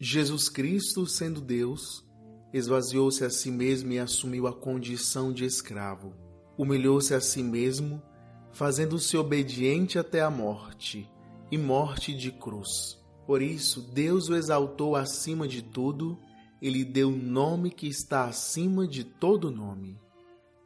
Jesus Cristo, sendo Deus, esvaziou-se a si mesmo e assumiu a condição de escravo. Humilhou-se a si mesmo, fazendo-se obediente até a morte, e morte de cruz. Por isso, Deus o exaltou acima de tudo e lhe deu nome que está acima de todo nome.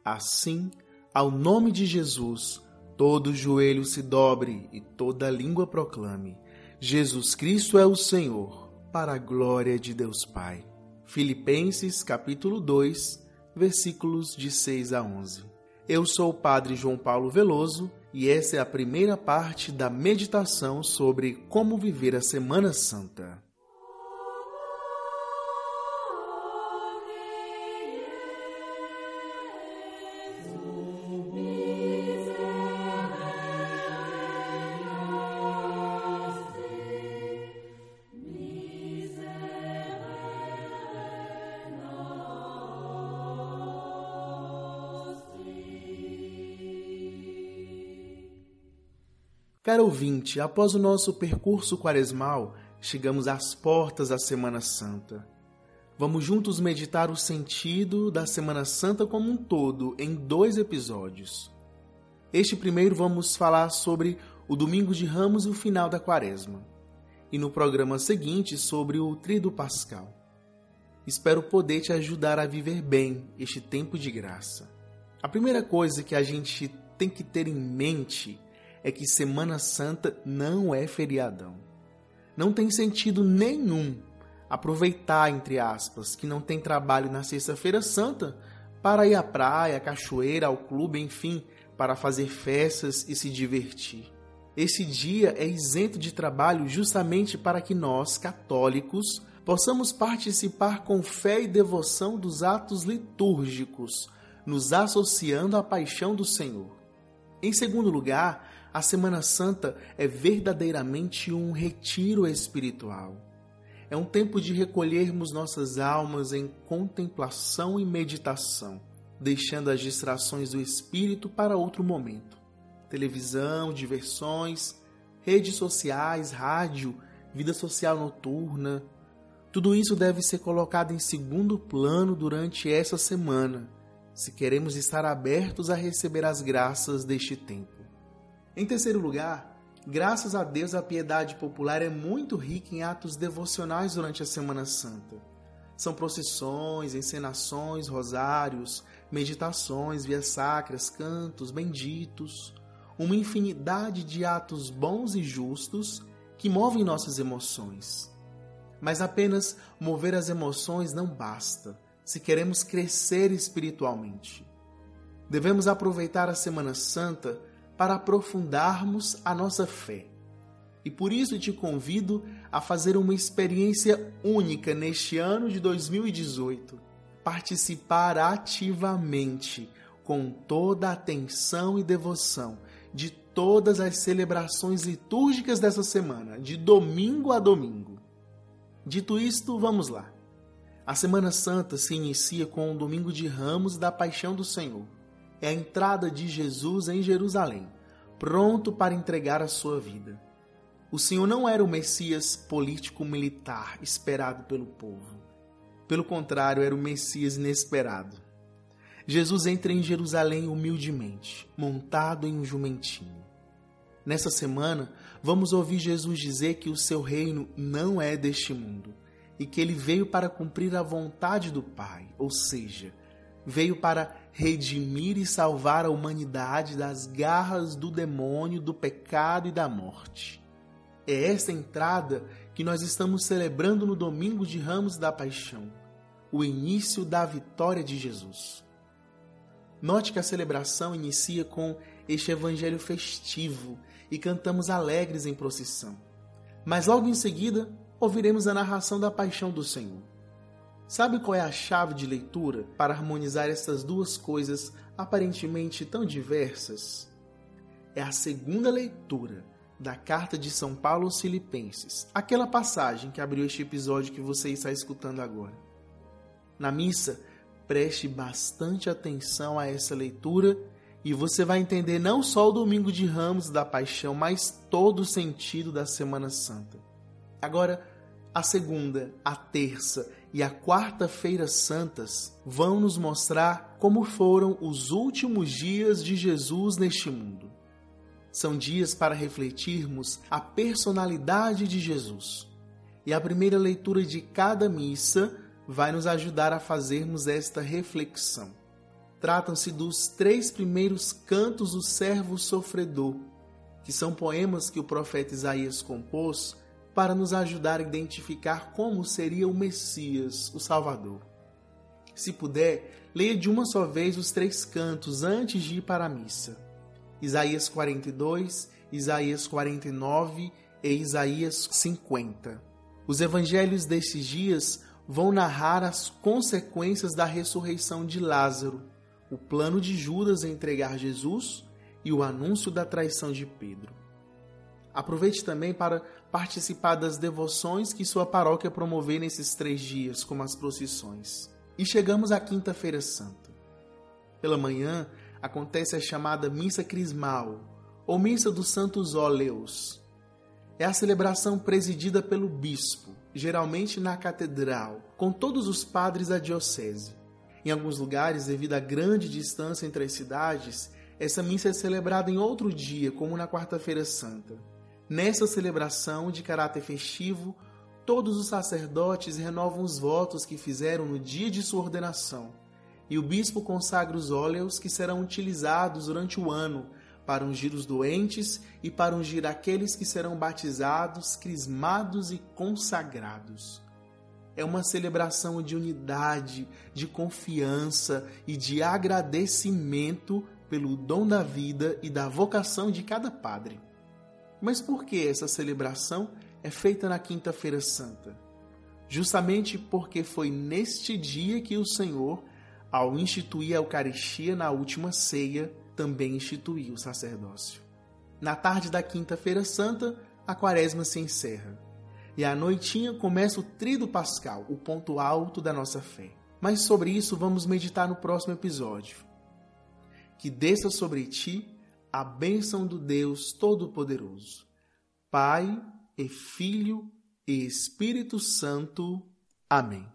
Assim, ao nome de Jesus, todo joelho se dobre e toda língua proclame: Jesus Cristo é o Senhor para a glória de Deus Pai. Filipenses capítulo 2, versículos de 6 a 11. Eu sou o Padre João Paulo Veloso e essa é a primeira parte da meditação sobre como viver a Semana Santa. Caro ouvinte, após o nosso percurso quaresmal, chegamos às portas da Semana Santa. Vamos juntos meditar o sentido da Semana Santa como um todo em dois episódios. Este primeiro vamos falar sobre o Domingo de Ramos e o final da Quaresma, e no programa seguinte sobre o Tríduo Pascal. Espero poder te ajudar a viver bem este tempo de graça. A primeira coisa que a gente tem que ter em mente é que Semana Santa não é feriadão. Não tem sentido nenhum aproveitar, entre aspas, que não tem trabalho na Sexta-feira Santa para ir à praia, à cachoeira, ao clube, enfim, para fazer festas e se divertir. Esse dia é isento de trabalho justamente para que nós, católicos, possamos participar com fé e devoção dos atos litúrgicos, nos associando à paixão do Senhor. Em segundo lugar, a Semana Santa é verdadeiramente um retiro espiritual. É um tempo de recolhermos nossas almas em contemplação e meditação, deixando as distrações do espírito para outro momento. Televisão, diversões, redes sociais, rádio, vida social noturna, tudo isso deve ser colocado em segundo plano durante essa semana, se queremos estar abertos a receber as graças deste tempo. Em terceiro lugar, graças a Deus a piedade popular é muito rica em atos devocionais durante a Semana Santa. São procissões, encenações, rosários, meditações, vias sacras, cantos, benditos, uma infinidade de atos bons e justos que movem nossas emoções. Mas apenas mover as emoções não basta se queremos crescer espiritualmente. Devemos aproveitar a Semana Santa para aprofundarmos a nossa fé. E por isso te convido a fazer uma experiência única neste ano de 2018. Participar ativamente, com toda a atenção e devoção, de todas as celebrações litúrgicas dessa semana, de domingo a domingo. Dito isto, vamos lá. A Semana Santa se inicia com o Domingo de Ramos da Paixão do Senhor é a entrada de Jesus em Jerusalém, pronto para entregar a sua vida. O Senhor não era o Messias político-militar esperado pelo povo. Pelo contrário, era o Messias inesperado. Jesus entra em Jerusalém humildemente, montado em um jumentinho. Nessa semana, vamos ouvir Jesus dizer que o seu reino não é deste mundo e que ele veio para cumprir a vontade do Pai, ou seja, veio para redimir e salvar a humanidade das garras do demônio, do pecado e da morte. É essa entrada que nós estamos celebrando no domingo de Ramos da Paixão, o início da vitória de Jesus. Note que a celebração inicia com este evangelho festivo e cantamos alegres em procissão. Mas logo em seguida, ouviremos a narração da paixão do Senhor. Sabe qual é a chave de leitura para harmonizar essas duas coisas aparentemente tão diversas? É a segunda leitura da carta de São Paulo aos Filipenses, aquela passagem que abriu este episódio que você está escutando agora. Na missa, preste bastante atenção a essa leitura e você vai entender não só o domingo de ramos da paixão, mas todo o sentido da Semana Santa. Agora, a segunda, a terça e a quarta-feira santas vão nos mostrar como foram os últimos dias de Jesus neste mundo. São dias para refletirmos a personalidade de Jesus. E a primeira leitura de cada missa vai nos ajudar a fazermos esta reflexão. Tratam-se dos três primeiros cantos do servo sofredor, que são poemas que o profeta Isaías compôs para nos ajudar a identificar como seria o Messias, o Salvador. Se puder, leia de uma só vez os três cantos antes de ir para a missa. Isaías 42, Isaías 49 e Isaías 50. Os evangelhos desses dias vão narrar as consequências da ressurreição de Lázaro, o plano de Judas em entregar Jesus e o anúncio da traição de Pedro. Aproveite também para participar das devoções que sua paróquia promover nesses três dias, como as procissões. E chegamos à Quinta-feira Santa. Pela manhã, acontece a chamada Missa Crismal, ou Missa dos Santos Óleos. É a celebração presidida pelo bispo, geralmente na catedral, com todos os padres da diocese. Em alguns lugares, devido à grande distância entre as cidades, essa missa é celebrada em outro dia, como na Quarta-feira Santa. Nessa celebração de caráter festivo, todos os sacerdotes renovam os votos que fizeram no dia de sua ordenação e o bispo consagra os óleos que serão utilizados durante o ano para ungir os doentes e para ungir aqueles que serão batizados, crismados e consagrados. É uma celebração de unidade, de confiança e de agradecimento pelo dom da vida e da vocação de cada padre. Mas por que essa celebração é feita na Quinta-feira Santa? Justamente porque foi neste dia que o Senhor ao instituir a Eucaristia na última ceia, também instituiu o sacerdócio. Na tarde da Quinta-feira Santa, a quaresma se encerra. E à noitinha começa o Trido Pascal, o ponto alto da nossa fé. Mas sobre isso vamos meditar no próximo episódio. Que desça sobre ti a bênção do Deus Todo-Poderoso, Pai e Filho e Espírito Santo. Amém.